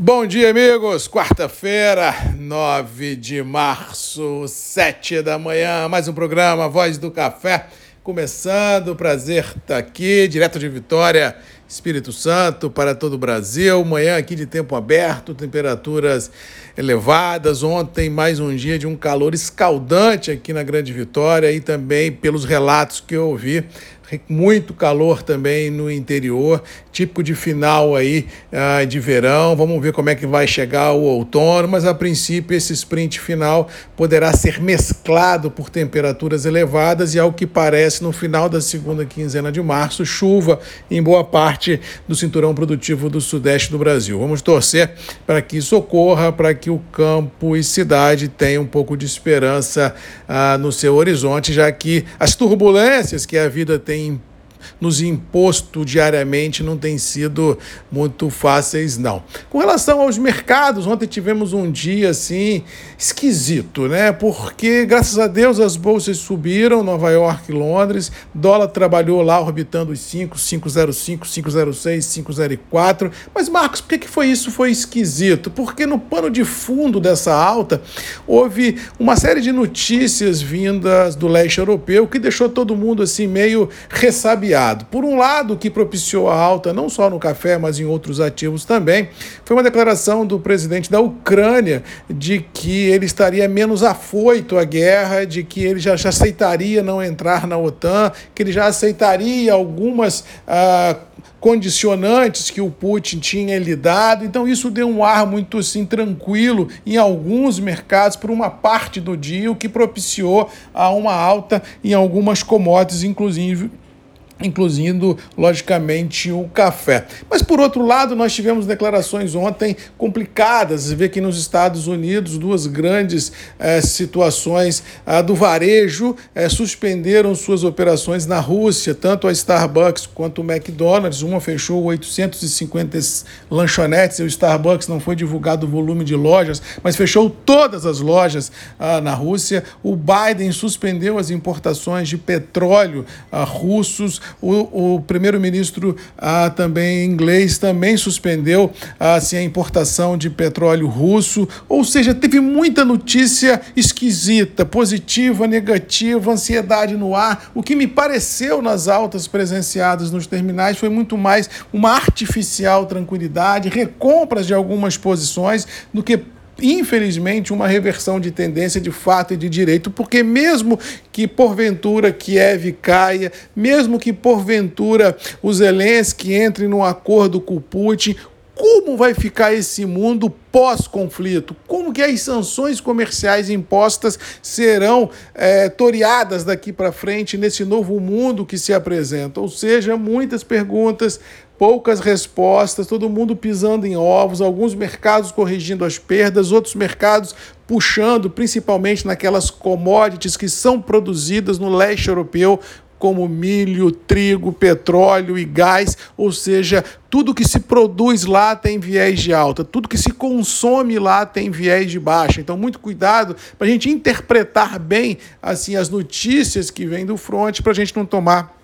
Bom dia, amigos. Quarta-feira, 9 de março, 7 da manhã. Mais um programa Voz do Café. Começando, prazer estar tá aqui, direto de Vitória, Espírito Santo, para todo o Brasil. Manhã aqui de tempo aberto, temperaturas elevadas. Ontem, mais um dia de um calor escaldante aqui na Grande Vitória e também pelos relatos que eu ouvi muito calor também no interior, típico de final aí uh, de verão. Vamos ver como é que vai chegar o outono, mas a princípio esse sprint final poderá ser mesclado por temperaturas elevadas e ao que parece no final da segunda quinzena de março, chuva em boa parte do cinturão produtivo do sudeste do Brasil. Vamos torcer para que isso ocorra, para que o campo e cidade tenham um pouco de esperança uh, no seu horizonte, já que as turbulências que a vida tem tem nos imposto diariamente não tem sido muito fáceis, não. Com relação aos mercados, ontem tivemos um dia assim esquisito, né? Porque, graças a Deus, as bolsas subiram, Nova York e Londres, dólar trabalhou lá orbitando os 5, 505, 506, 504. Mas, Marcos, por que, foi isso? Foi esquisito? Porque no pano de fundo dessa alta houve uma série de notícias vindas do leste europeu que deixou todo mundo assim meio ressabiado por um lado, o que propiciou a alta, não só no café, mas em outros ativos também, foi uma declaração do presidente da Ucrânia de que ele estaria menos afoito à guerra, de que ele já, já aceitaria não entrar na OTAN, que ele já aceitaria algumas. Ah, condicionantes que o Putin tinha lhe dado. Então isso deu um ar muito assim tranquilo em alguns mercados por uma parte do dia, o que propiciou a uma alta em algumas commodities, inclusive incluindo, logicamente, o café. Mas, por outro lado, nós tivemos declarações ontem complicadas. Você vê que nos Estados Unidos, duas grandes eh, situações do varejo eh, suspenderam suas operações na Rússia, tanto a Starbucks quanto o McDonald's. Uma fechou 850 lanchonetes, e o Starbucks não foi divulgado o volume de lojas, mas fechou todas as lojas ah, na Rússia. O Biden suspendeu as importações de petróleo ah, russos o, o primeiro-ministro ah, também inglês também suspendeu assim, a importação de petróleo russo. Ou seja, teve muita notícia esquisita, positiva, negativa, ansiedade no ar. O que me pareceu nas altas presenciadas nos terminais foi muito mais uma artificial tranquilidade, recompras de algumas posições, do que infelizmente, uma reversão de tendência de fato e de direito, porque mesmo que porventura Kiev caia, mesmo que porventura os Zelensky entrem num acordo com o Putin, como vai ficar esse mundo pós-conflito? Como que as sanções comerciais impostas serão é, toreadas daqui para frente nesse novo mundo que se apresenta? Ou seja, muitas perguntas, poucas respostas, todo mundo pisando em ovos, alguns mercados corrigindo as perdas, outros mercados puxando, principalmente naquelas commodities que são produzidas no leste europeu, como milho, trigo, petróleo e gás, ou seja, tudo que se produz lá tem viés de alta, tudo que se consome lá tem viés de baixa. Então, muito cuidado para a gente interpretar bem assim as notícias que vêm do front para a gente não tomar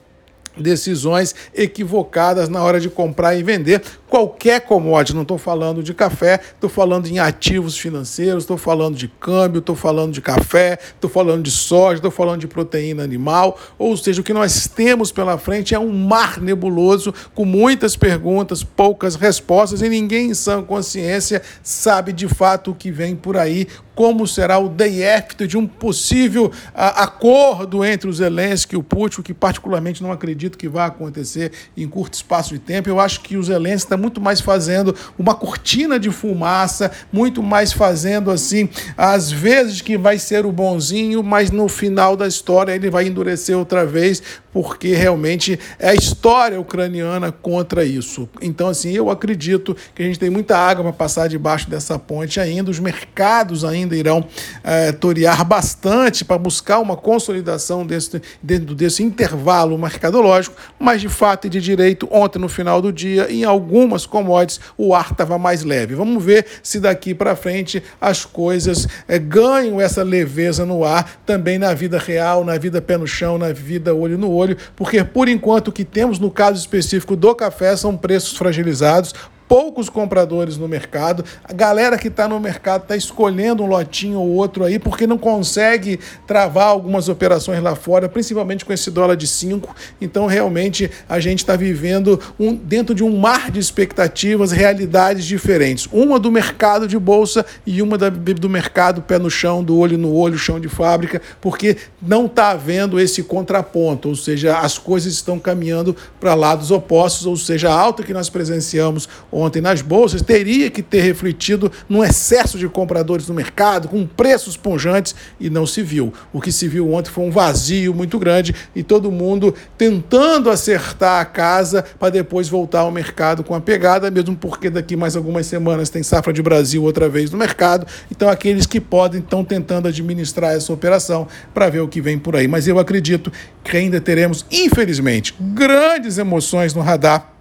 decisões equivocadas na hora de comprar e vender qualquer commodity. Não estou falando de café, estou falando em ativos financeiros, estou falando de câmbio, estou falando de café, estou falando de soja, estou falando de proteína animal. Ou seja, o que nós temos pela frente é um mar nebuloso com muitas perguntas, poucas respostas e ninguém em sã consciência sabe de fato o que vem por aí, como será o day after de um possível a, acordo entre os Zelensky e o Putin, que particularmente não acredito que vai acontecer em curto espaço de tempo. Eu acho que o Zelensky está muito mais fazendo uma cortina de fumaça, muito mais fazendo assim, às vezes que vai ser o bonzinho, mas no final da história ele vai endurecer outra vez, porque realmente é a história ucraniana contra isso. Então, assim, eu acredito que a gente tem muita água para passar debaixo dessa ponte ainda, os mercados ainda irão é, torear bastante para buscar uma consolidação desse, dentro desse intervalo mercadológico, mas de fato e de direito, ontem no final do dia, em algumas commodities, o ar estava mais leve. Vamos ver se daqui para frente as coisas é, ganham essa leveza no ar também na vida real, na vida pé no chão, na vida olho no olho, porque por enquanto o que temos no caso específico do café são preços fragilizados, poucos compradores no mercado. A galera que está no mercado está escolhendo um lotinho ou outro aí porque não consegue travar algumas operações lá fora, principalmente com esse dólar de 5. Então, realmente, a gente está vivendo um, dentro de um mar de expectativas, realidades diferentes. Uma do mercado de bolsa e uma da, do mercado pé no chão, do olho no olho, chão de fábrica, porque não está havendo esse contraponto, ou seja, as coisas estão caminhando para lados opostos, ou seja, a alta que nós presenciamos ontem nas bolsas teria que ter refletido num excesso de compradores no mercado, com preços ponjantes, e não se viu. O que se viu ontem foi um vazio muito grande e todo mundo tentando acertar a casa para depois voltar ao mercado com a pegada, mesmo porque daqui mais algumas semanas tem safra de Brasil outra vez no mercado. Então, aqueles que podem estão tentando administrar essa operação para ver o que vem por aí. Mas eu acredito que ainda teremos, infelizmente, grandes emoções no radar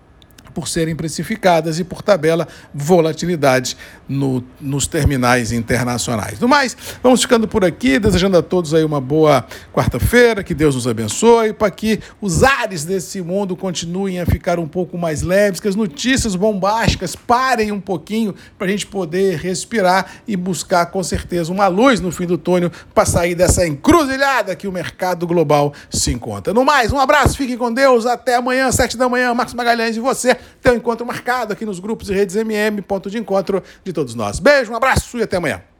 por serem precificadas e, por tabela, volatilidade no, nos terminais internacionais. No mais, vamos ficando por aqui, desejando a todos aí uma boa quarta-feira, que Deus nos abençoe, para que os ares desse mundo continuem a ficar um pouco mais leves, que as notícias bombásticas parem um pouquinho para a gente poder respirar e buscar com certeza uma luz no fim do túnel para sair dessa encruzilhada que o mercado global se encontra. No mais, um abraço, fiquem com Deus, até amanhã, sete da manhã, Marcos Magalhães e você tem um encontro marcado aqui nos grupos e redes MM, ponto de encontro de todos nós. Beijo, um abraço e até amanhã.